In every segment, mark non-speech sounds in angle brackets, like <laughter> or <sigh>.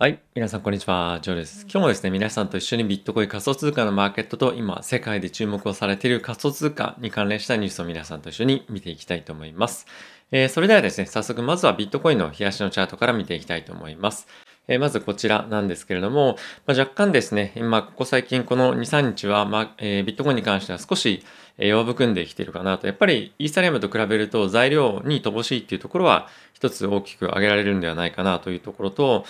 はい。皆さん、こんにちは。ジョーです。今日もですね、皆さんと一緒にビットコイン仮想通貨のマーケットと今、世界で注目をされている仮想通貨に関連したニュースを皆さんと一緒に見ていきたいと思います。えー、それではですね、早速、まずはビットコインの冷やしのチャートから見ていきたいと思います。えー、まずこちらなんですけれども、まあ、若干ですね、今、ここ最近この2、3日は、まあえー、ビットコインに関しては少し弱含んできているかなと。やっぱりイーサリアムと比べると材料に乏しいっていうところは一つ大きく挙げられるんではないかなというところと、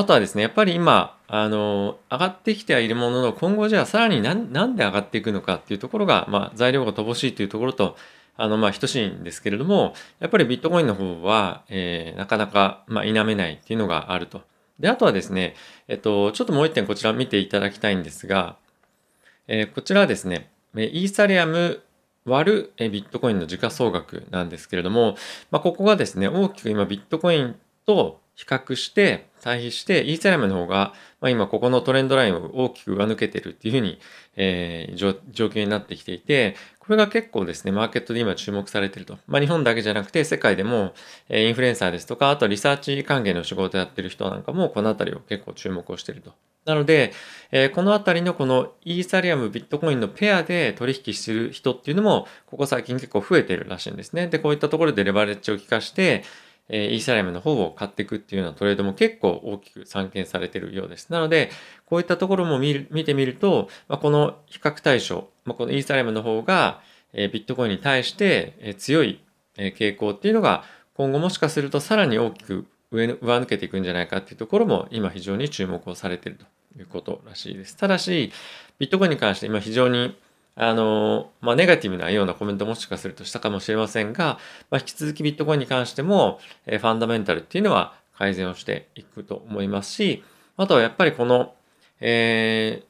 あとはですね、やっぱり今、あの、上がってきてはいるものの、今後じゃあさらに何なんで上がっていくのかっていうところが、まあ、材料が乏しいというところと、あの、まあ、等しいんですけれども、やっぱりビットコインの方は、えー、なかなか、まあ、否めないっていうのがあると。で、あとはですね、えっと、ちょっともう一点こちら見ていただきたいんですが、えー、こちらはですね、イーサリアム割るビットコインの時価総額なんですけれども、まあ、ここがですね、大きく今ビットコインと比較して対比してイーサリアムの方が、まあ、今ここのトレンドラインを大きく上抜けてるっていうふうに、えー、状況になってきていてこれが結構ですねマーケットで今注目されていると、まあ、日本だけじゃなくて世界でも、えー、インフルエンサーですとかあとリサーチ関係の仕事をやってる人なんかもこの辺りを結構注目をしているとなので、えー、この辺りのこのイーサリアム、ビットコインのペアで取引する人っていうのも、ここ最近結構増えてるらしいんですね。で、こういったところでレバレッジを効かして、えイーサリアムの方を買っていくっていうようなトレードも結構大きく散見されているようです。なので、こういったところも見る見てみると、まあ、この比較対象、まあ、このイーサリアムの方が、えビットコインに対して、え強い、え傾向っていうのが今後もしかするとさらに大きく上上抜けていくんじゃないかっていうところも今非常に注目をされているということらしいです。ただし、ビットコインに関して今非常にあの、まあ、ネガティブなようなコメントもしかするとしたかもしれませんが、まあ、引き続きビットコインに関しても、え、ファンダメンタルっていうのは改善をしていくと思いますし、あとはやっぱりこの、え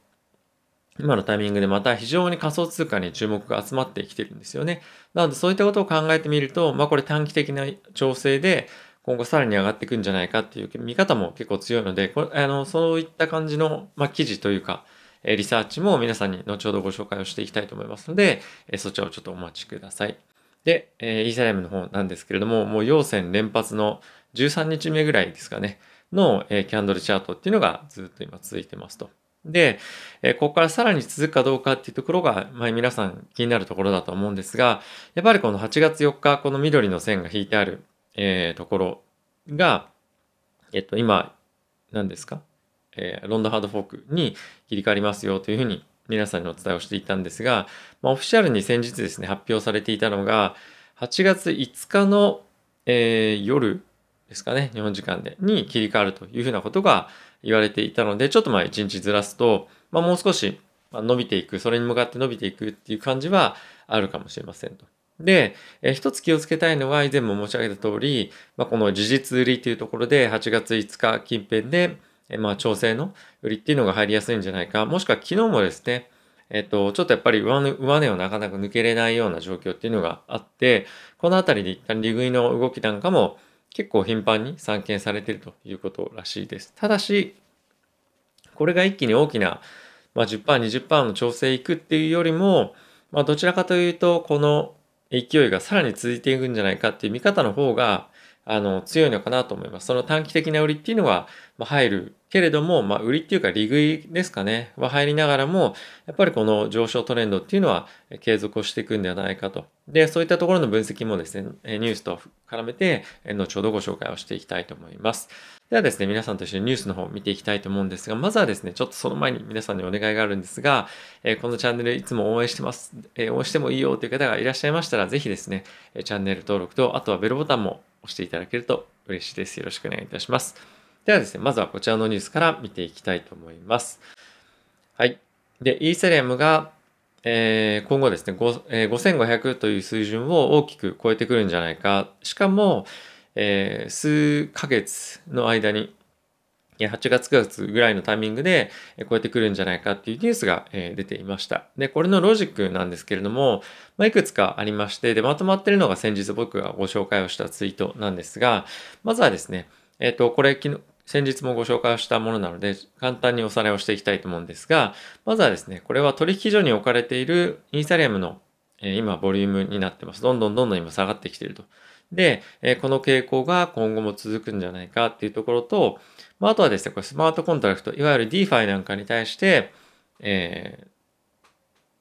ー、今のタイミングでまた非常に仮想通貨に注目が集まってきてるんですよね。なのでそういったことを考えてみると、まあこれ短期的な調整で今後さらに上がっていくんじゃないかっていう見方も結構強いので、これあのそういった感じの、まあ、記事というか、えリサーチも皆さんに後ほどご紹介をしていきたいと思いますので、えそちらをちょっとお待ちください。で、えイーサリアムの方なんですけれども、もう陽線連発の13日目ぐらいですかね、の、えキャンドルチャートっていうのがずっと今続いてますと。で、えここからさらに続くかどうかっていうところが、まあ、皆さん気になるところだと思うんですが、やっぱりこの8月4日、この緑の線が引いてある、えー、ところが、えっと、今、何ですか？えー、ロンドハードフォークに切り替わりますよというふうに皆さんにお伝えをしていたんですが、まあ、オフィシャルに先日ですね、発表されていたのが、8月5日の、えー、夜ですかね、日本時間で、に切り替わるというふうなことが言われていたので、ちょっとまあ1日ずらすと、まあ、もう少し伸びていく、それに向かって伸びていくっていう感じはあるかもしれませんと。で、えー、一つ気をつけたいのは、以前も申し上げた通り、まあ、この事実売りというところで、8月5日近辺で、えまあ、調整の売りっていうのが入りやすいんじゃないか。もしくは昨日もですね、えっと、ちょっとやっぱり上値をなかなか抜けれないような状況っていうのがあって、このあたりで一旦利食いの動きなんかも結構頻繁に散見されてるということらしいです。ただし、これが一気に大きな、まあ10%、20%の調整いくっていうよりも、まあどちらかというと、この勢いがさらに続いていくんじゃないかっていう見方の方が、あの、強いのかなと思います。その短期的な売りっていうのは、まあ、入るけれども、まあ、売りっていうか利食いですかね、は入りながらも、やっぱりこの上昇トレンドっていうのは継続をしていくんではないかと。で、そういったところの分析もですね、ニュースと絡めて、後ほどご紹介をしていきたいと思います。ではですね、皆さんと一緒にニュースの方を見ていきたいと思うんですが、まずはですね、ちょっとその前に皆さんにお願いがあるんですが、このチャンネルいつも応援してます、応援してもいいよという方がいらっしゃいましたら、ぜひですね、チャンネル登録と、あとはベルボタンも押していただけると嬉しいです。よろしくお願いいたします。ではですね、まずはこちらのニュースから見ていきたいと思います。はい。で、イーサリアムが、えー、今後ですね、えー、5500という水準を大きく超えてくるんじゃないか。しかも、えー、数ヶ月の間に、8月9月ぐらいのタイミングで超えてくるんじゃないかっていうニュースが出ていました。で、これのロジックなんですけれども、まあ、いくつかありまして、で、まとまってるのが先日僕がご紹介をしたツイートなんですが、まずはですね、えっ、ー、と、これ昨日、先日もご紹介をしたものなので、簡単におさらいをしていきたいと思うんですが、まずはですね、これは取引所に置かれているイーサリアムの、えー、今、ボリュームになってます。どんどんどんどん今下がってきていると。で、えこの傾向が今後も続くんじゃないかっていうところと、まあ、あとはですね、これスマートコントラクト、いわゆる DeFi なんかに対して、え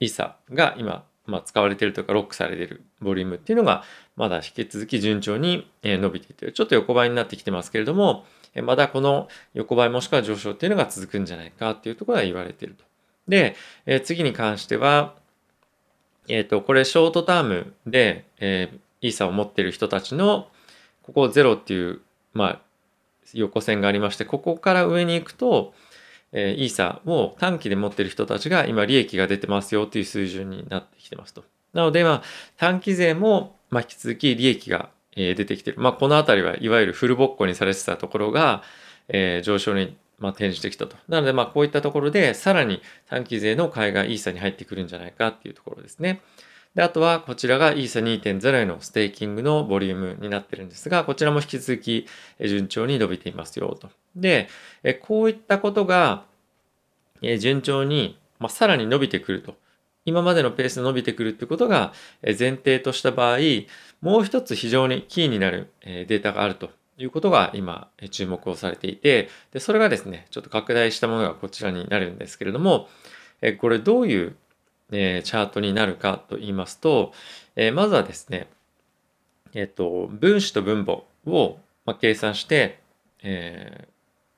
ー、イーサが今、まあ、使われているというかロックされているボリュームっていうのがまだ引き続き順調に伸びていてちょっと横ばいになってきてますけれどもまだこの横ばいもしくは上昇っていうのが続くんじゃないかっていうところが言われていると。で、え次に関しては、えっ、ー、と、これショートタームで、えー、イーサを持っている人たちのここ0っていう、まあ、横線がありましてここから上に行くと、えー、イーサを短期で持っている人たちが今利益が出てますよという水準になってきてますと。なので、まあ、短期税も、まあ、引き続き利益が、えー、出てきてる。まあ、このあたりはいわゆるフルボッコにされてたところが、えー、上昇に、まあ、転じてきたと。なので、まあ、こういったところで、さらに短期税の買いがイーサに入ってくるんじゃないかっていうところですね。で、あとはこちらがイーサ2.0へのステーキングのボリュームになってるんですが、こちらも引き続き順調に伸びていますよと。で、こういったことが順調に、まあ、さらに伸びてくると。今までのペースで伸びてくるってことが前提とした場合、もう一つ非常にキーになるデータがあるということが今注目をされていて、でそれがですね、ちょっと拡大したものがこちらになるんですけれども、これどういうえチャートになるかと言いますと、えまずはですね、えっ、と、分子と分母を、ま計算して、え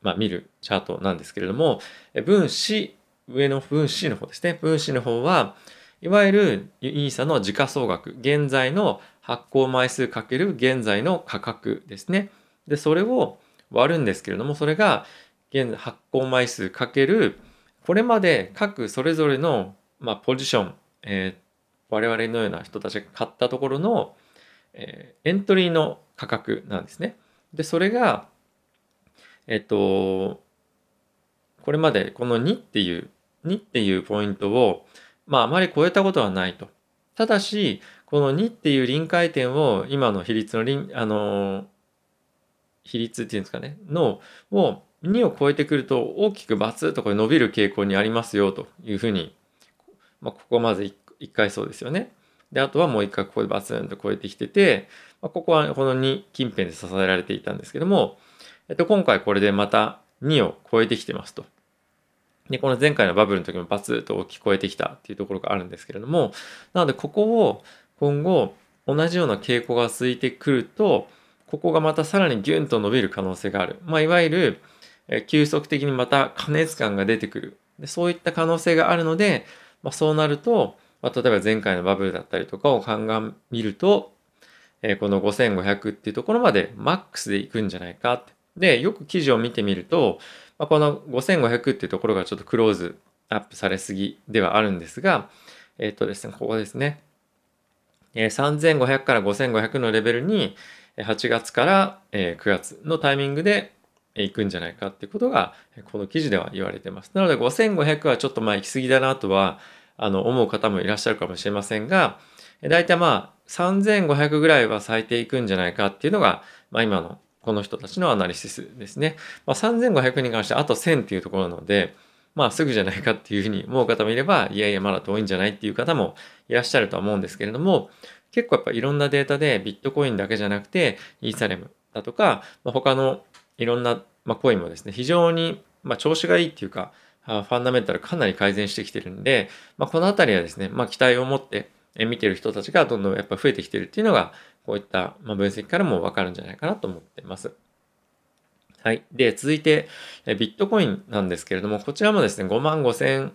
まあ、見るチャートなんですけれども、分子、上の分子の方ですね。分子の方は、いわゆるイーサの時価総額、現在の発行枚数かける現在の価格ですね。で、それを割るんですけれども、それが現発行枚数かけるこれまで各それぞれのまあ、ポジション、えー、我々のような人たちが買ったところの、えー、エントリーの価格なんですね。で、それが、えっ、と、これまでこの2っていう、2っていうポイントを、まあ、あまり超えたことはないと。ただし、この2っていう臨界点を今の比率の臨、あの比率っていうんですかね、の、を2を超えてくると大きくバツッとこれ伸びる傾向にありますよというふうにまあ、ここまず 1, 1回そうですよね。で、あとはもう1回ここでバツンと超えてきてて、まあ、ここはこの2近辺で支えられていたんですけども、えっと、今回これでまた2を超えてきてますと。で、この前回のバブルの時もバツッと聞こえてきたっていうところがあるんですけれども、なのでここを今後同じような傾向が続いてくると、ここがまたさらにギュンと伸びる可能性がある。まあ、いわゆる、え急速的にまた加熱感が出てくる。でそういった可能性があるので、まあ、そうなると、まあ、例えば前回のバブルだったりとかを鑑みると、えー、この5500っていうところまでマックスでいくんじゃないかって。で、よく記事を見てみると、まあ、この5500っていうところがちょっとクローズアップされすぎではあるんですが、えっ、ー、とですね、ここですね。えー、3500から5500のレベルに8月から9月のタイミングで行くんじゃないかってことがこの記事では言われてます。なので5500はちょっとまあ行き過ぎだなとはあの思う方もいらっしゃるかもしれませんが大体まあ3500ぐらいは最低いくんじゃないかっていうのが、まあ、今のこの人たちのアナリシスですね。まあ、3500に関してあと1000っていうところなのでまあすぐじゃないかっていうふうに思う方もいればいやいやまだ遠いんじゃないっていう方もいらっしゃるとは思うんですけれども結構やっぱいろんなデータでビットコインだけじゃなくてイーサレムだとか、まあ、他のいろんな、まあ、コインもですね、非常に、まあ、調子がいいっていうか、ファンダメンタルかなり改善してきてるんで、まあ、このあたりはですね、まあ、期待を持って見てる人たちがどんどんやっぱ増えてきてるっていうのが、こういった分析からもわかるんじゃないかなと思っています。はい。で、続いて、ビットコインなんですけれども、こちらもですね、5万5千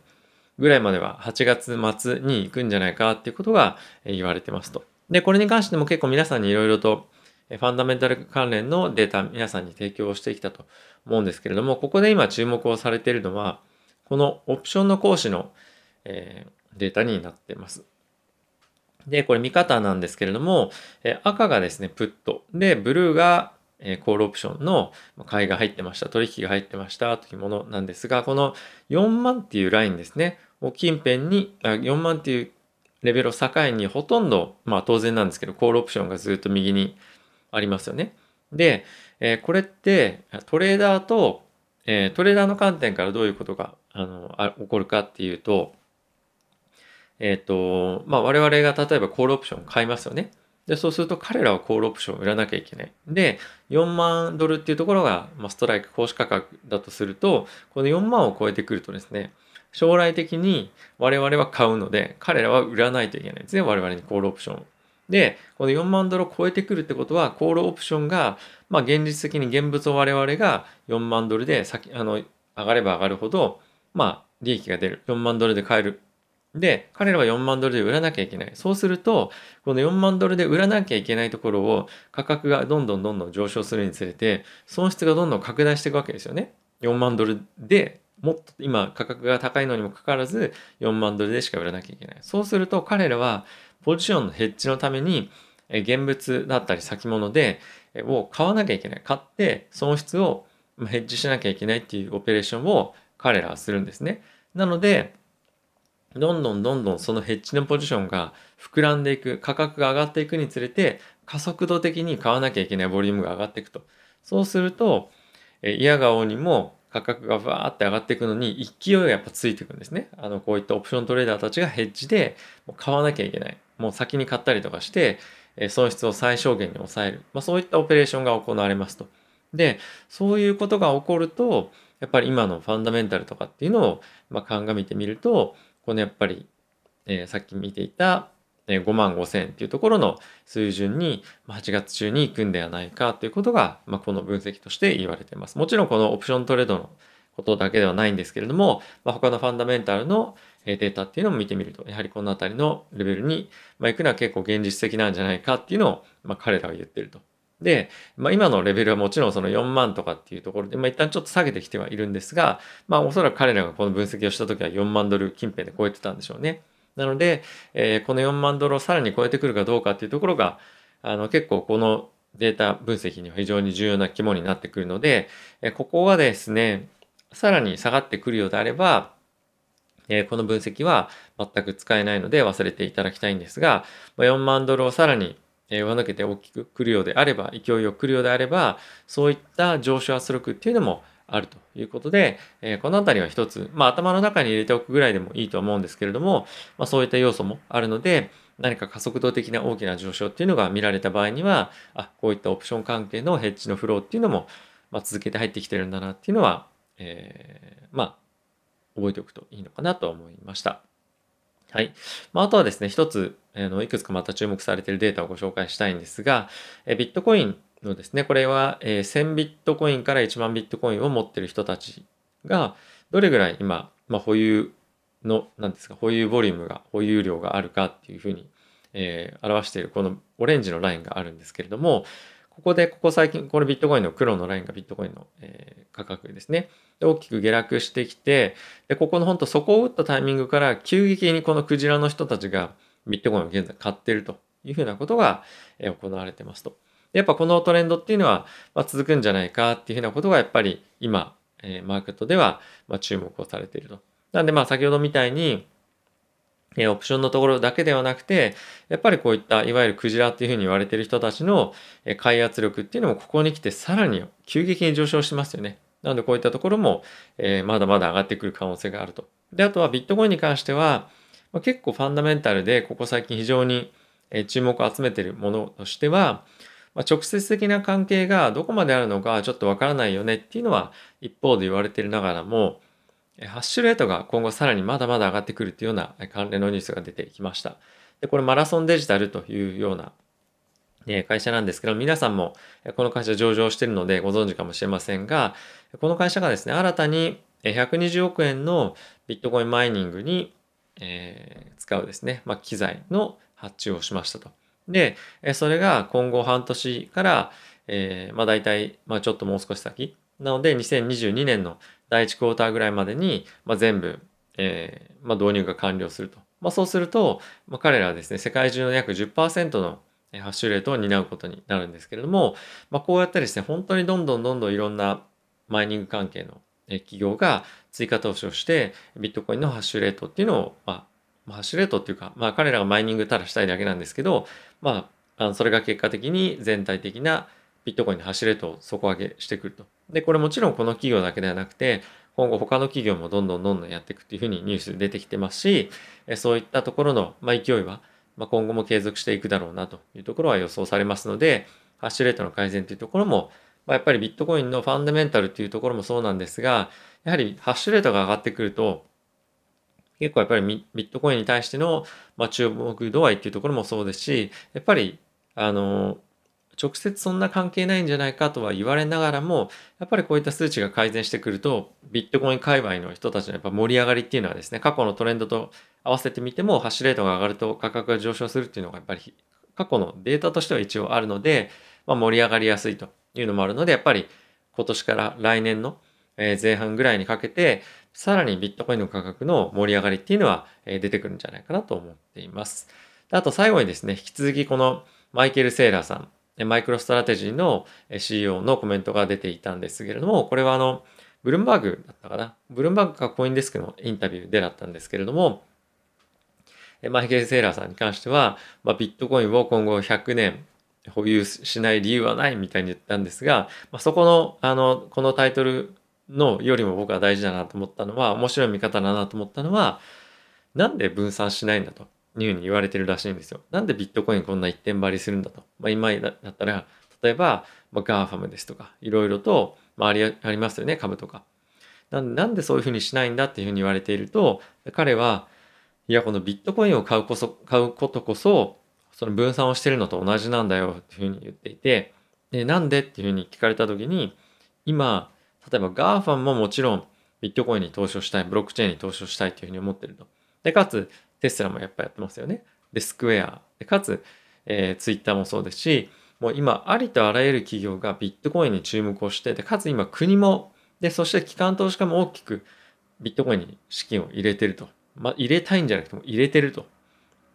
ぐらいまでは8月末に行くんじゃないかっていうことが言われてますと。で、これに関しても結構皆さんにいろいろとファンダメンタル関連のデータ皆さんに提供してきたと思うんですけれども、ここで今注目をされているのは、このオプションの講師の、え、データになっています。で、これ見方なんですけれども、え赤がですね、プット。で、ブルーが、えコールオプションの買いが入ってました、取引が入ってましたというものなんですが、この4万っていうラインですね、を近辺に、4万っていうレベルを境にほとんど、まあ当然なんですけど、コールオプションがずっと右にありますよね。で、えー、これってトレーダーと、えー、トレーダーの観点からどういうことがあのあ起こるかっていうと、えっ、ー、と、まあ、我々が例えばコールオプション買いますよね。で、そうすると彼らはコールオプションを売らなきゃいけない。で、4万ドルっていうところが、まあ、ストライク行使価格だとすると、この4万を超えてくるとですね、将来的に我々は買うので、彼らは売らないといけないですね。我々にコールオプションを。で、この4万ドルを超えてくるってことは、コールオプションが、まあ現実的に現物を我々が4万ドルで先、あの、上がれば上がるほど、まあ利益が出る。4万ドルで買えるで、彼らは4万ドルで売らなきゃいけない。そうすると、この4万ドルで売らなきゃいけないところを価格がどんどんどんどん上昇するにつれて、損失がどんどん拡大していくわけですよね。4万ドルでもっと今価格が高いのにもかかわらず4万ドルでしか売らなきゃいけない。そうすると彼らはポジションのヘッジのために現物だったり先物でを買わなきゃいけない。買って損失をヘッジしなきゃいけないっていうオペレーションを彼らはするんですね。なので、どんどんどんどんそのヘッジのポジションが膨らんでいく、価格が上がっていくにつれて、加速度的に買わなきゃいけないボリュームが上がっていくと。そうすると、え嫌顔にも価格がバーって上がっていくのに勢いがやっぱついていくんですね。あの、こういったオプショントレーダーたちがヘッジで買わなきゃいけない。もう先に買ったりとかして、え損失を最小限に抑える。まあ、そういったオペレーションが行われますと。で、そういうことが起こると、やっぱり今のファンダメンタルとかっていうのを、まあ、鑑みてみると、このやっぱり、えー、さっき見ていたえ5万5千っていうところの水準にま8月中に行くんではないかということが、まあ、この分析として言われています。もちろんこのオプショントレードのことだけではないんですけれども、まあ、他のファンダメンタルのデータっていうのも見てみると、やはりこの辺りのレベルに、まあ、行くのは結構現実的なんじゃないかっていうのを、まあ、彼らは言ってると。で、まあ、今のレベルはもちろんその4万とかっていうところで、まあ、一旦ちょっと下げてきてはいるんですが、まあ、おそらく彼らがこの分析をした時は4万ドル近辺で超えてたんでしょうね。なので、えー、この4万ドルをさらに超えてくるかどうかっていうところが、あの結構このデータ分析には非常に重要な肝になってくるので、えー、ここはですね、さらに下がってくるようであれば、え、この分析は全く使えないので忘れていただきたいんですが、4万ドルをさらに上抜けて大きく来るようであれば、勢いよく来るようであれば、そういった上昇圧力っていうのもあるということで、えこのあたりは一つ、まあ頭の中に入れておくぐらいでもいいと思うんですけれども、まあそういった要素もあるので、何か加速度的な大きな上昇っていうのが見られた場合には、あ、こういったオプション関係のヘッジのフローっていうのも、まあ、続けて入ってきてるんだなっていうのは、えー、まあ、覚えておくといいのかなと思いました。はい。まあ、あとはですね、一つ、あのいくつかまた注目されているデータをご紹介したいんですが、えビットコインのですね、これは、え1000ビットコインから1万ビットコインを持ってる人たちが、どれぐらい今、まあ、保有の、なんですか、保有ボリュームが、保有量があるかっていうふうに、えー、表しているこのオレンジのラインがあるんですけれども、ここで、ここ最近、これビットコインの黒のラインがビットコインの、え、価格ですね。で大きく下落してきて、で、ここの本当底を打ったタイミングから急激にこのクジラの人たちがビットコインを現在買ってるというふうなことが、え、行われてますと。やっぱこのトレンドっていうのは、ま、続くんじゃないかっていうふうなことがやっぱり今、え、マーケットでは、ま、注目をされていると。なんでまあ先ほどみたいに、えオプションのところだけではなくて、やっぱりこういったいわゆるクジラっていうふうに言われてる人たちの買い圧力っていうのもここに来てさらに急激に上昇してますよね。なのでこういったところも、えまだまだ上がってくる可能性があると。で、あとはビットコインに関しては、ま結構ファンダメンタルでここ最近非常に注目を集めてるものとしては、ま直接的な関係がどこまであるのかちょっとわからないよねっていうのは一方で言われてるながらも、ハッシュレートが今後さらにまだまだ上がってくるというような関連のニュースが出てきました。で、これマラソンデジタルというような会社なんですけど、皆さんもこの会社上場しているのでご存知かもしれませんが、この会社がですね、新たに120億円のビットコインマイニングに、え使うですね、まあ、機材の発注をしましたと。で、それが今後半年から、え、まあ大体、まあちょっともう少し先、なので2022年の第1クォーターぐらいまでに、まあ、全部、えーまあ、導入が完了すると。まあ、そうすると、まあ、彼らはですね、世界中の約10%のハッシュレートを担うことになるんですけれども、まあ、こうやってですね、本当にどんどんどんどんいろんなマイニング関係の企業が追加投資をして、ビットコインのハッシュレートっていうのを、まあ、ハッシュレートっていうか、まあ、彼らがマイニングただしたいだけなんですけど、まあ、それが結果的に全体的なビットコインのハッシュレートを底上げしてくると。で、これもちろんこの企業だけではなくて、今後他の企業もどんどんどんどんやっていくっていうふうにニュース出てきてますし、そういったところの、ま、勢いはま、今後も継続していくだろうなというところは予想されますので、ハッシュレートの改善というところも、ま、やっぱりビットコインのファンダメンタルっていうところもそうなんですが、やはりハッシュレートが上がってくると、結構やっぱりビットコインに対しての、ま、注目度合いっていうところもそうですし、やっぱり、あの、直接そんな関係ないんじゃないかとは言われながらも、やっぱりこういった数値が改善してくると、ビットコイン界隈の人たちのやっぱ盛り上がりっていうのはですね、過去のトレンドと合わせてみても、ハッシュレートが上がると価格が上昇するっていうのがやっぱり過去のデータとしては一応あるので、まあ、盛り上がりやすいというのもあるので、やっぱり今年から来年の前半ぐらいにかけて、さらにビットコインの価格の盛り上がりっていうのは出てくるんじゃないかなと思っています。あと最後にですね、引き続きこのマイケル・セーラーさん、マイクロストラテジーの CEO のコメントが出ていたんですけれども、これはあの、ブルームバーグだったかな？ブルームバーグかコインデスクのインタビューでだったんですけれども、マイケル・セーラーさんに関しては、まあ、ビットコインを今後100年保有しない理由はないみたいに言ったんですが、まあ、そこの、あの、このタイトルのよりも僕は大事だなと思ったのは、面白い見方だなと思ったのは、なんで分散しないんだというふうに言われてるらしいんですよ。なんでビットコインこんな一点張りするんだと。まあ、今だったら、例えば、まあ、 GAFAM ですとか、いろいろと、まあ、ありありますよね、株とか。なんでそういうふうにしないんだっていうふうに言われていると、彼は、いや、このビットコインを買うこそ、買うことこそ、その分散をしてるのと同じなんだよっていうふうに言っていて、で、なんでっていうふうに聞かれたときに、今、例えば GAFAM ももちろんビットコインに投資をしたい、ブロックチェーンに投資をしたいというふうに思ってると。で、かつ、テスラもやっぱやってますよね。で、スクエア。で、かつ、えー、ツイッターもそうですし、もう今、ありとあらゆる企業がビットコインに注目をして、で、かつ今、国も、で、そして機関投資家も大きくビットコインに資金を入れてると。まあ、入れたいんじゃなくても入れてると。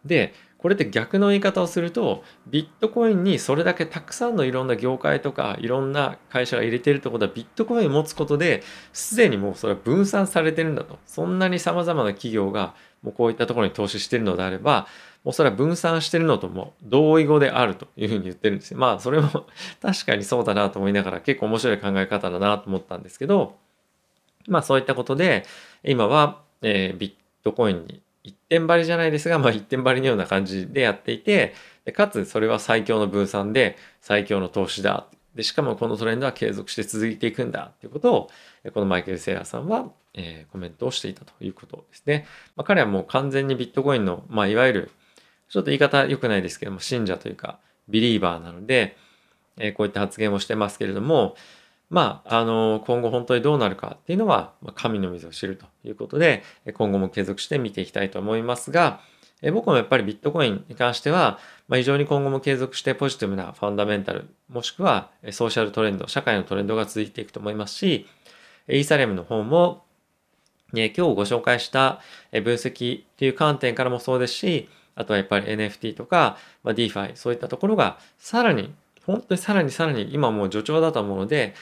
で、これって逆の言い方をすると、ビットコインにそれだけたくさんのいろんな業界とか、いろんな会社が入れてるってことは、ビットコインを持つことで、すでにもうそれは分散されてるんだと。そんなに様々な企業が、もうこういったところに投資してるのであれば、もうそれは分散してるのとも同意語であるというふうに言ってるんですよ。まあ、それも <laughs> 確かにそうだなと思いながら、結構面白い考え方だなと思ったんですけど、まあそういったことで、今は、えー、ビットコインに一点張りじゃないですが、まあ一点張りのような感じでやっていて、でかつそれは最強の分散で最強の投資だ。で、しかもこのトレンドは継続して続いていくんだっていうことを、このマイケル・セイラーさんは、えー、コメントをしていたということですね。まあ、彼はもう完全にビットコインの、まあいわゆる、ちょっと言い方良くないですけども、信者というか、ビリーバーなので、えー、こういった発言をしてますけれども、まあ、あの、今後本当にどうなるかっていうのはま、神の水を知るということで、今後も継続して見ていきたいと思いますが、え僕もやっぱりビットコインに関しては、まあ、非常に今後も継続してポジティブなファンダメンタル、もしくはソーシャルトレンド、社会のトレンドが続いていくと思いますし、イーサレムの方も、今日ご紹介した分析っていう観点からもそうですし、あとはやっぱり NFT とか、ま、DeFi、そういったところがさらに、本当にさらにさらに今もう助長だと思うので、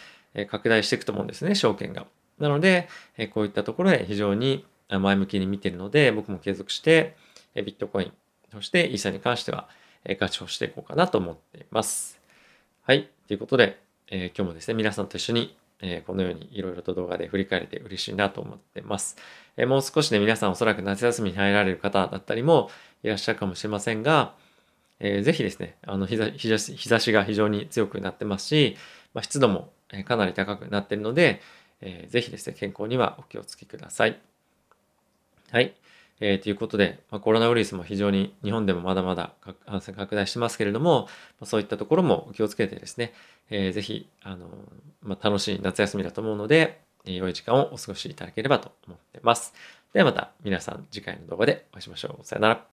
拡大していくと思うんですね、証券が。なので、こういったところで非常に前向きに見ているので、僕も継続して、ビットコイン、そしてイーサに関しては、ガチをしていこうかなと思っています。はい。ということで、えー、今日もですね、皆さんと一緒に、え、このようにいろいろと動画で振り返れて嬉しいなと思ってます。え、もう少しで、皆さんおそらく夏休みに入られる方だったりもいらっしゃるかもしれませんが、えー、ぜひですね、あの日差し日差しが非常に強くなってますし、ま、湿度もかなり高くなっているので、えー、ぜひですね、健康にはお気をつけください。はい。えー、ということで、まあ、コロナウイルスも非常に日本でもまだまだ感染拡大してますけれども、ま、そういったところも気をつけてですね、えー、ぜひ、あの、まあ、楽しい夏休みだと思うので、良い時間をお過ごしいただければと思ってます。ではまた皆さん次回の動画でお会いしましょう。さよなら。